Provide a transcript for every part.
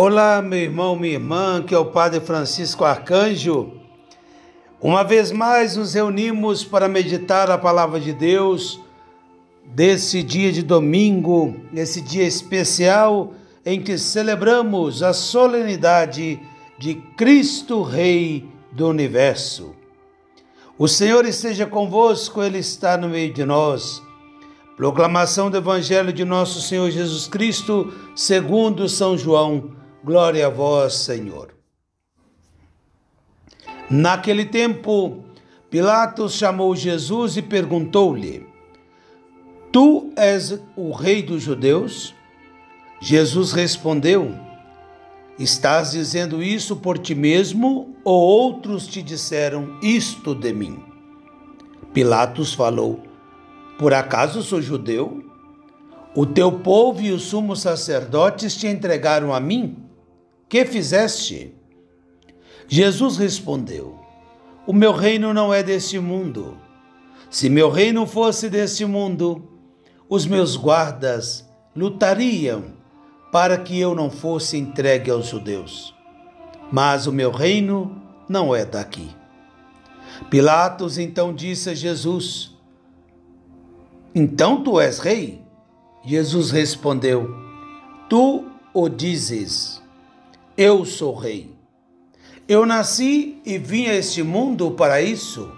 Olá, meu irmão, minha irmã, que é o Padre Francisco Arcanjo. Uma vez mais nos reunimos para meditar a palavra de Deus desse dia de domingo, esse dia especial em que celebramos a solenidade de Cristo Rei do Universo. O Senhor esteja convosco, Ele está no meio de nós. Proclamação do Evangelho de nosso Senhor Jesus Cristo, segundo São João. Glória a vós, Senhor. Naquele tempo, Pilatos chamou Jesus e perguntou-lhe: Tu és o rei dos judeus? Jesus respondeu: Estás dizendo isso por ti mesmo ou outros te disseram isto de mim? Pilatos falou: por acaso sou judeu? O teu povo e os sumos sacerdotes te entregaram a mim? Que fizeste? Jesus respondeu: O meu reino não é deste mundo. Se meu reino fosse deste mundo, os meus guardas lutariam para que eu não fosse entregue aos judeus. Mas o meu reino não é daqui. Pilatos então disse a Jesus: então tu és rei? Jesus respondeu: Tu o dizes, eu sou rei. Eu nasci e vim a este mundo para isso,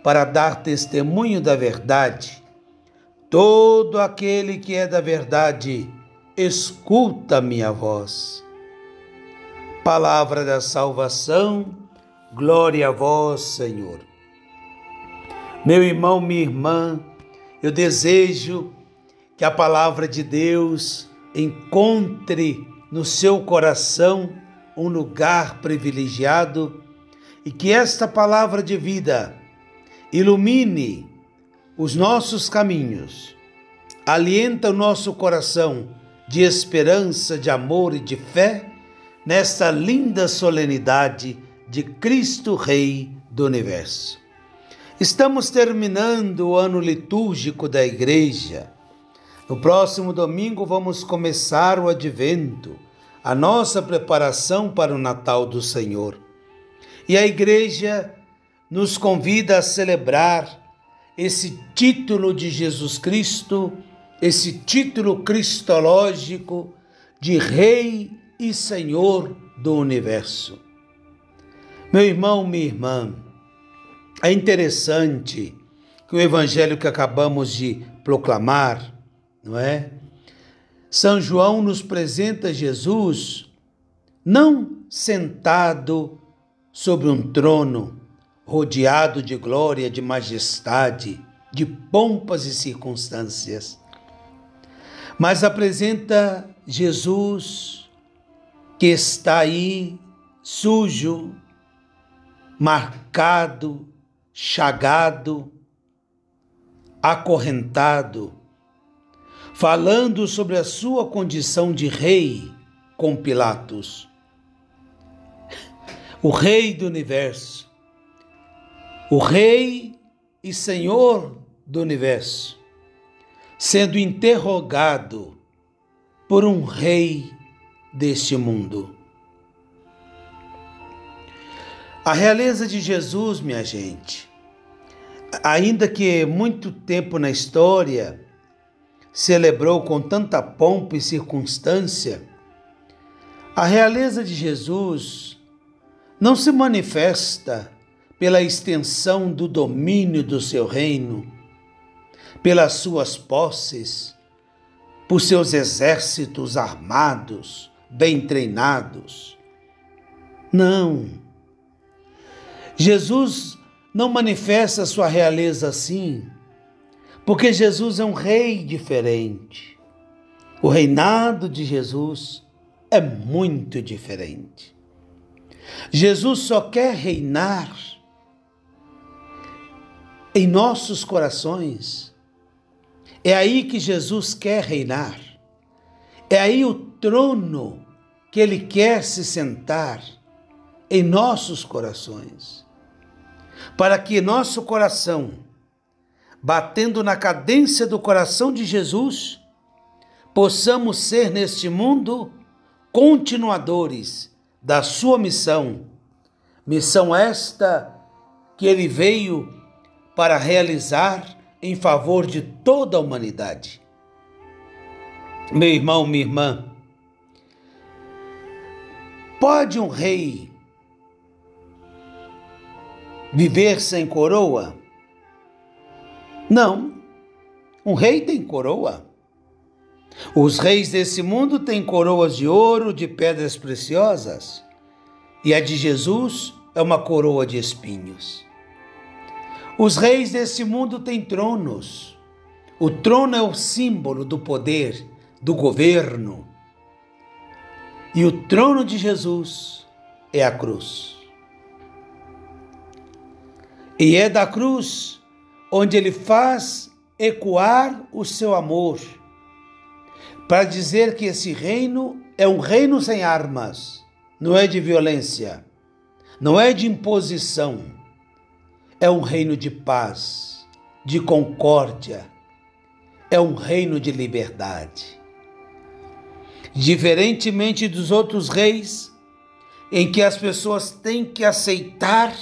para dar testemunho da verdade. Todo aquele que é da verdade, escuta minha voz. Palavra da salvação, glória a vós, Senhor. Meu irmão, minha irmã, eu desejo que a palavra de Deus encontre no seu coração um lugar privilegiado e que esta palavra de vida ilumine os nossos caminhos, alienta o nosso coração de esperança, de amor e de fé nesta linda solenidade de Cristo Rei do Universo. Estamos terminando o ano litúrgico da Igreja. No próximo domingo vamos começar o Advento, a nossa preparação para o Natal do Senhor. E a Igreja nos convida a celebrar esse título de Jesus Cristo, esse título cristológico de Rei e Senhor do Universo. Meu irmão, minha irmã, é interessante que o evangelho que acabamos de proclamar, não é? São João nos apresenta Jesus não sentado sobre um trono, rodeado de glória, de majestade, de pompas e circunstâncias, mas apresenta Jesus que está aí sujo, marcado, chagado, acorrentado, falando sobre a sua condição de rei com Pilatos. O rei do universo, o rei e senhor do universo, sendo interrogado por um rei deste mundo. A realeza de Jesus, minha gente, ainda que muito tempo na história celebrou com tanta pompa e circunstância, a realeza de Jesus não se manifesta pela extensão do domínio do seu reino, pelas suas posses, por seus exércitos armados, bem treinados. Não Jesus não manifesta sua realeza assim, porque Jesus é um rei diferente. O reinado de Jesus é muito diferente. Jesus só quer reinar em nossos corações. É aí que Jesus quer reinar. É aí o trono que ele quer se sentar em nossos corações para que nosso coração, batendo na cadência do coração de Jesus, possamos ser neste mundo continuadores da sua missão, missão esta que ele veio para realizar em favor de toda a humanidade. Meu irmão, minha irmã, pode um rei viver sem coroa? Não. Um rei tem coroa. Os reis desse mundo têm coroas de ouro, de pedras preciosas, e a de Jesus é uma coroa de espinhos. Os reis desse mundo têm tronos. O trono é o símbolo do poder, do governo. E o trono de Jesus é a cruz. E é da cruz onde ele faz ecoar o seu amor, para dizer que esse reino é um reino sem armas, não é de violência, não é de imposição, é um reino de paz, de concórdia, é um reino de liberdade. Diferentemente dos outros reis, em que as pessoas têm que aceitar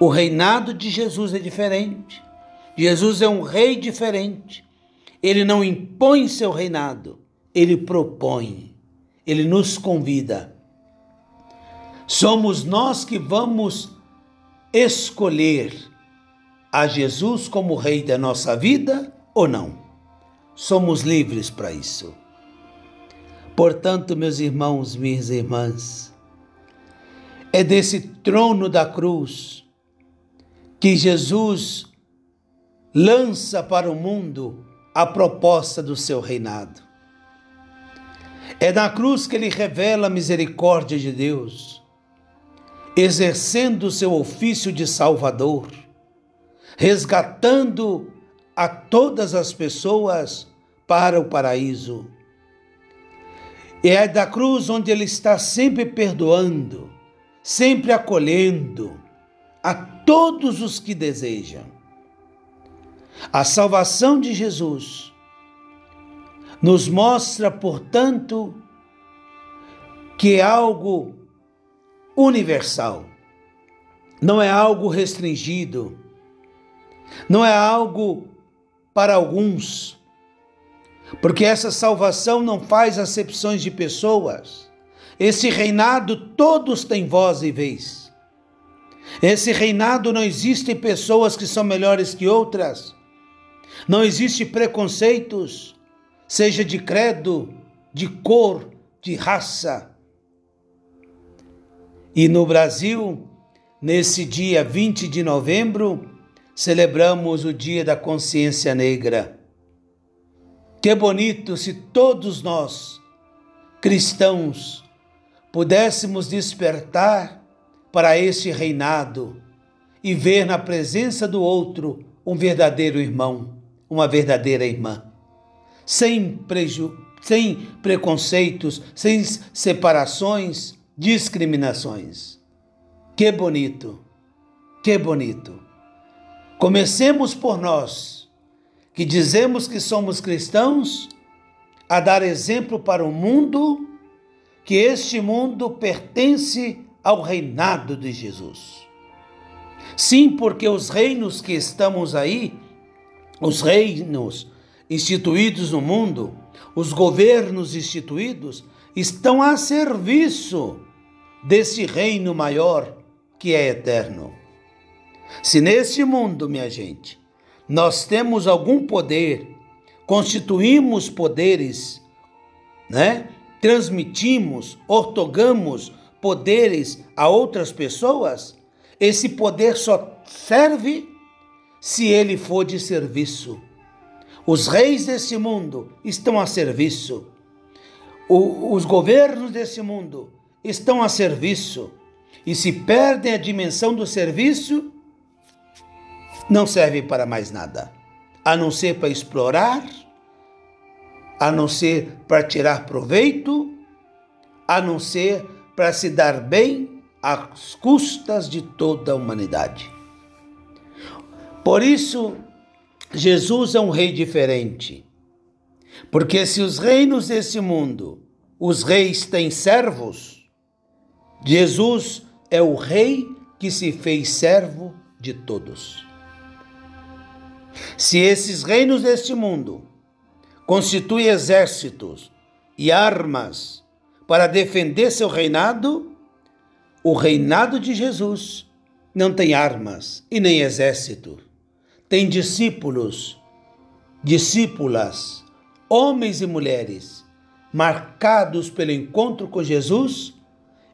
o reinado de Jesus é diferente. Jesus é um rei diferente. Ele não impõe seu reinado, ele propõe, ele nos convida. Somos nós que vamos escolher a Jesus como rei da nossa vida ou não. Somos livres para isso. Portanto, meus irmãos, minhas irmãs, é desse trono da cruz que Jesus lança para o mundo a proposta do seu reinado. É na cruz que ele revela a misericórdia de Deus, exercendo o seu ofício de Salvador, resgatando a todas as pessoas para o paraíso. E é da cruz onde ele está sempre perdoando, sempre acolhendo, a todos os que desejam. A salvação de Jesus nos mostra, portanto, que é algo universal, não é algo restringido, não é algo para alguns, porque essa salvação não faz acepções de pessoas. Esse reinado todos têm voz e vez. Esse reinado não existe pessoas que são melhores que outras. Não existe preconceitos, seja de credo, de cor, de raça. E no Brasil, nesse dia 20 de novembro, celebramos o Dia da Consciência Negra. Que bonito se todos nós, cristãos, pudéssemos despertar para este reinado e ver na presença do outro um verdadeiro irmão, uma verdadeira irmã, sem, preju sem preconceitos, sem separações, discriminações. Que bonito, que bonito. Comecemos por nós, que dizemos que somos cristãos, a dar exemplo para o mundo, que este mundo pertence ao reinado de Jesus. Sim, porque os reinos que estamos aí, os reinos instituídos no mundo, os governos instituídos, estão a serviço desse reino maior que é eterno. Se neste mundo, minha gente, nós temos algum poder, constituímos poderes, né? Transmitimos, ortogamos poderes a outras pessoas, esse poder só serve se ele for de serviço. Os reis desse mundo estão a serviço. O, os governos desse mundo estão a serviço. E se perdem a dimensão do serviço, não serve para mais nada, a não ser para explorar, a não ser para tirar proveito, a não ser para se dar bem às custas de toda a humanidade. Por isso, Jesus é um rei diferente. Porque se os reinos desse mundo os reis têm servos? Jesus é o rei que se fez servo de todos. Se esses reinos deste mundo constituem exércitos e armas para defender seu reinado, o reinado de Jesus não tem armas e nem exército. Tem discípulos, discípulas, homens e mulheres marcados pelo encontro com Jesus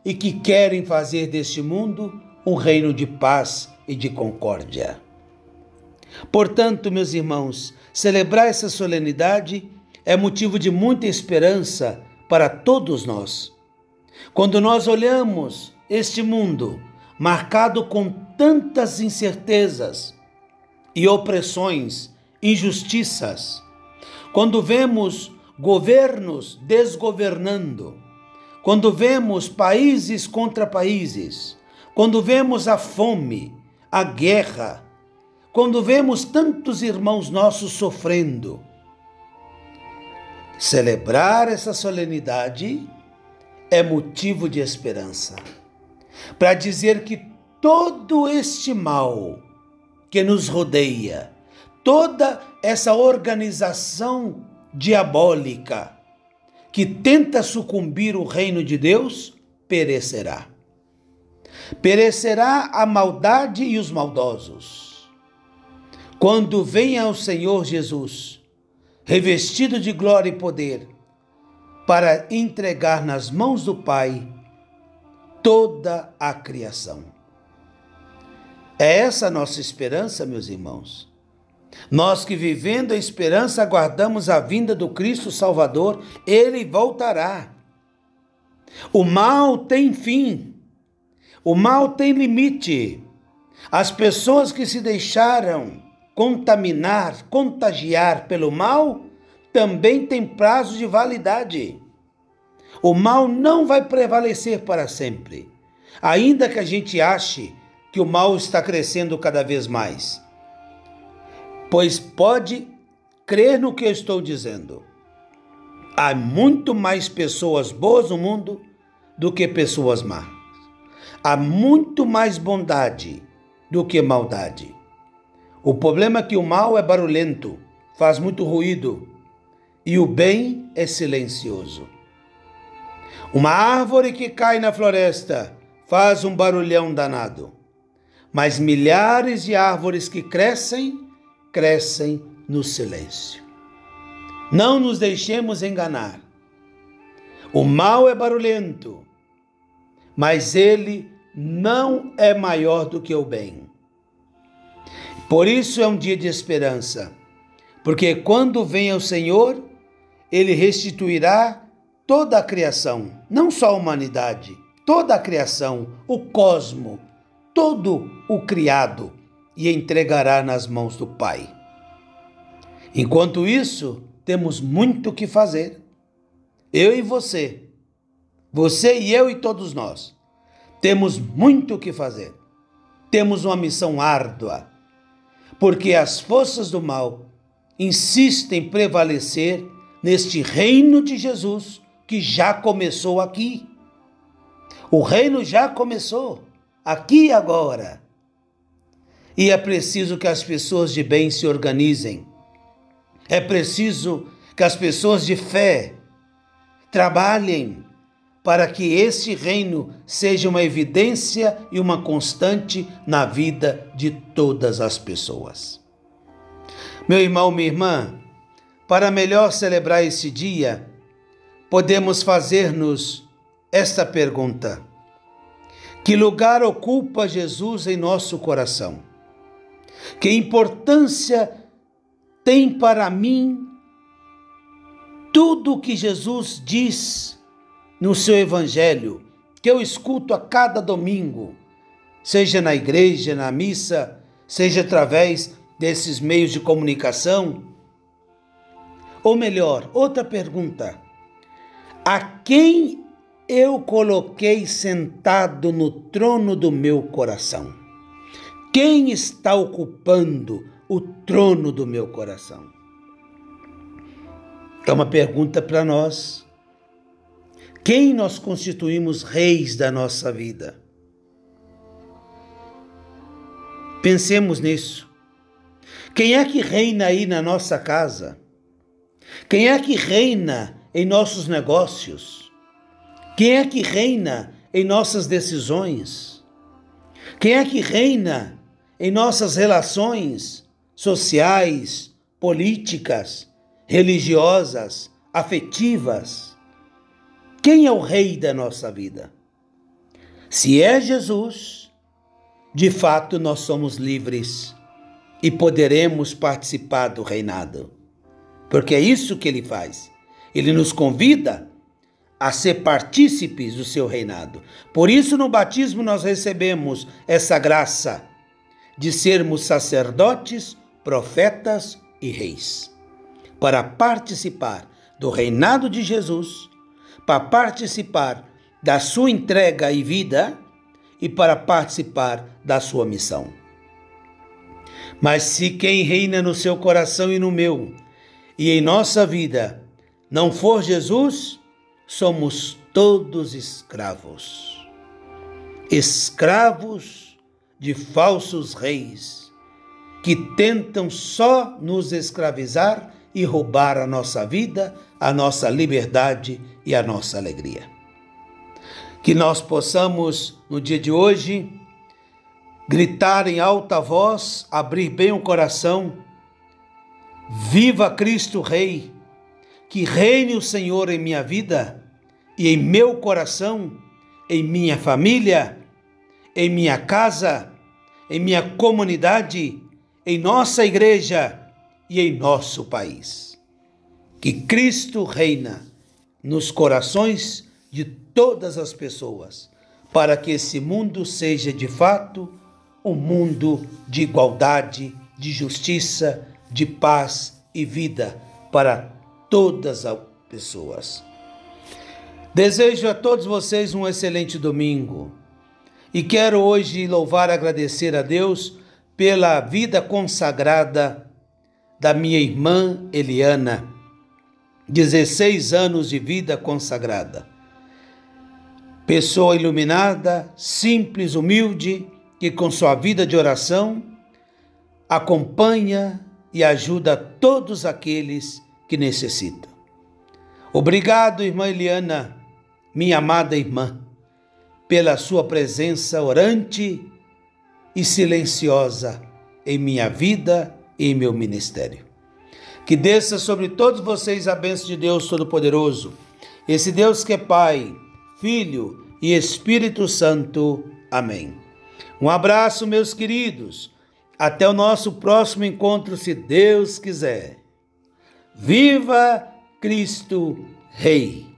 e que querem fazer deste mundo um reino de paz e de concórdia. Portanto, meus irmãos, celebrar essa solenidade é motivo de muita esperança para todos nós. Quando nós olhamos este mundo marcado com tantas incertezas e opressões, injustiças, quando vemos governos desgovernando, quando vemos países contra países, quando vemos a fome, a guerra, quando vemos tantos irmãos nossos sofrendo, celebrar essa solenidade é motivo de esperança para dizer que todo este mal que nos rodeia, toda essa organização diabólica que tenta sucumbir o reino de Deus, perecerá. Perecerá a maldade e os maldosos. Quando venha o Senhor Jesus, revestido de glória e poder, para entregar nas mãos do Pai toda a criação. É essa a nossa esperança, meus irmãos. Nós que vivendo a esperança aguardamos a vinda do Cristo Salvador, ele voltará. O mal tem fim. O mal tem limite. As pessoas que se deixaram contaminar, contagiar pelo mal, também têm prazo de validade. O mal não vai prevalecer para sempre, ainda que a gente ache que o mal está crescendo cada vez mais. Pois pode crer no que eu estou dizendo. Há muito mais pessoas boas no mundo do que pessoas más. Há muito mais bondade do que maldade. O problema é que o mal é barulhento, faz muito ruído, e o bem é silencioso. Uma árvore que cai na floresta faz um barulhão danado, mas milhares de árvores que crescem, crescem no silêncio. Não nos deixemos enganar. O mal é barulhento, mas ele não é maior do que o bem. Por isso é um dia de esperança, porque quando vem o Senhor, ele restituirá toda a criação, não só a humanidade, toda a criação, o cosmo, todo o criado, e entregará nas mãos do Pai. Enquanto isso, temos muito o que fazer. Eu e você, você e eu e todos nós, temos muito o que fazer. Temos uma missão árdua, porque as forças do mal insistem em prevalecer neste reino de Jesus que já começou aqui. O reino já começou, aqui e agora. E é preciso que as pessoas de bem se organizem. É preciso que as pessoas de fé trabalhem para que este reino seja uma evidência e uma constante na vida de todas as pessoas. Meu irmão, minha irmã, para melhor celebrar esse dia, podemos fazer-nos esta pergunta: Que lugar ocupa Jesus em nosso coração? Que importância tem para mim tudo o que Jesus diz no seu Evangelho, que eu escuto a cada domingo, seja na igreja, na missa, seja através desses meios de comunicação? Ou melhor, outra pergunta a quem eu coloquei sentado no trono do meu coração? Quem está ocupando o trono do meu coração? É uma pergunta para nós. Quem nós constituímos reis da nossa vida? Pensemos nisso. Quem é que reina aí na nossa casa? Quem é que reina em nossos negócios? Quem é que reina em nossas decisões? Quem é que reina em nossas relações sociais, políticas, religiosas, afetivas? Quem é o rei da nossa vida? Se é Jesus, de fato nós somos livres e poderemos participar do reinado. Porque é isso que ele faz. Ele nos convida a ser partícipes do seu reinado. Por isso, no batismo, nós recebemos essa graça de sermos sacerdotes, profetas e reis, para participar do reinado de Jesus, para participar da sua entrega e vida e para participar da sua missão. Mas se quem reina no seu coração e no meu, e em nossa vida, não for Jesus, somos todos escravos. Escravos de falsos reis que tentam só nos escravizar e roubar a nossa vida, a nossa liberdade e a nossa alegria. Que nós possamos, no dia de hoje, gritar em alta voz, abrir bem o coração: Viva Cristo Rei! Que reine o Senhor em minha vida e em meu coração, em minha família, em minha casa, em minha comunidade, em nossa igreja e em nosso país. Que Cristo reina nos corações de todas as pessoas, para que esse mundo seja de fato um mundo de igualdade, de justiça, de paz e vida para todas as pessoas. Desejo a todos vocês um excelente domingo e quero hoje louvar e agradecer a Deus pela vida consagrada da minha irmã Eliana, 16 anos de vida consagrada. Pessoa iluminada, simples, humilde, que com sua vida de oração acompanha e ajuda todos aqueles que necessitam. Obrigado, irmã Eliana, minha amada irmã, pela sua presença orante e silenciosa em minha vida e em meu ministério. Que desça sobre todos vocês a bênção de Deus Todo-Poderoso, esse Deus que é Pai, Filho e Espírito Santo. Amém. Um abraço, meus queridos. Até o nosso próximo encontro, se Deus quiser. Viva Cristo Rei!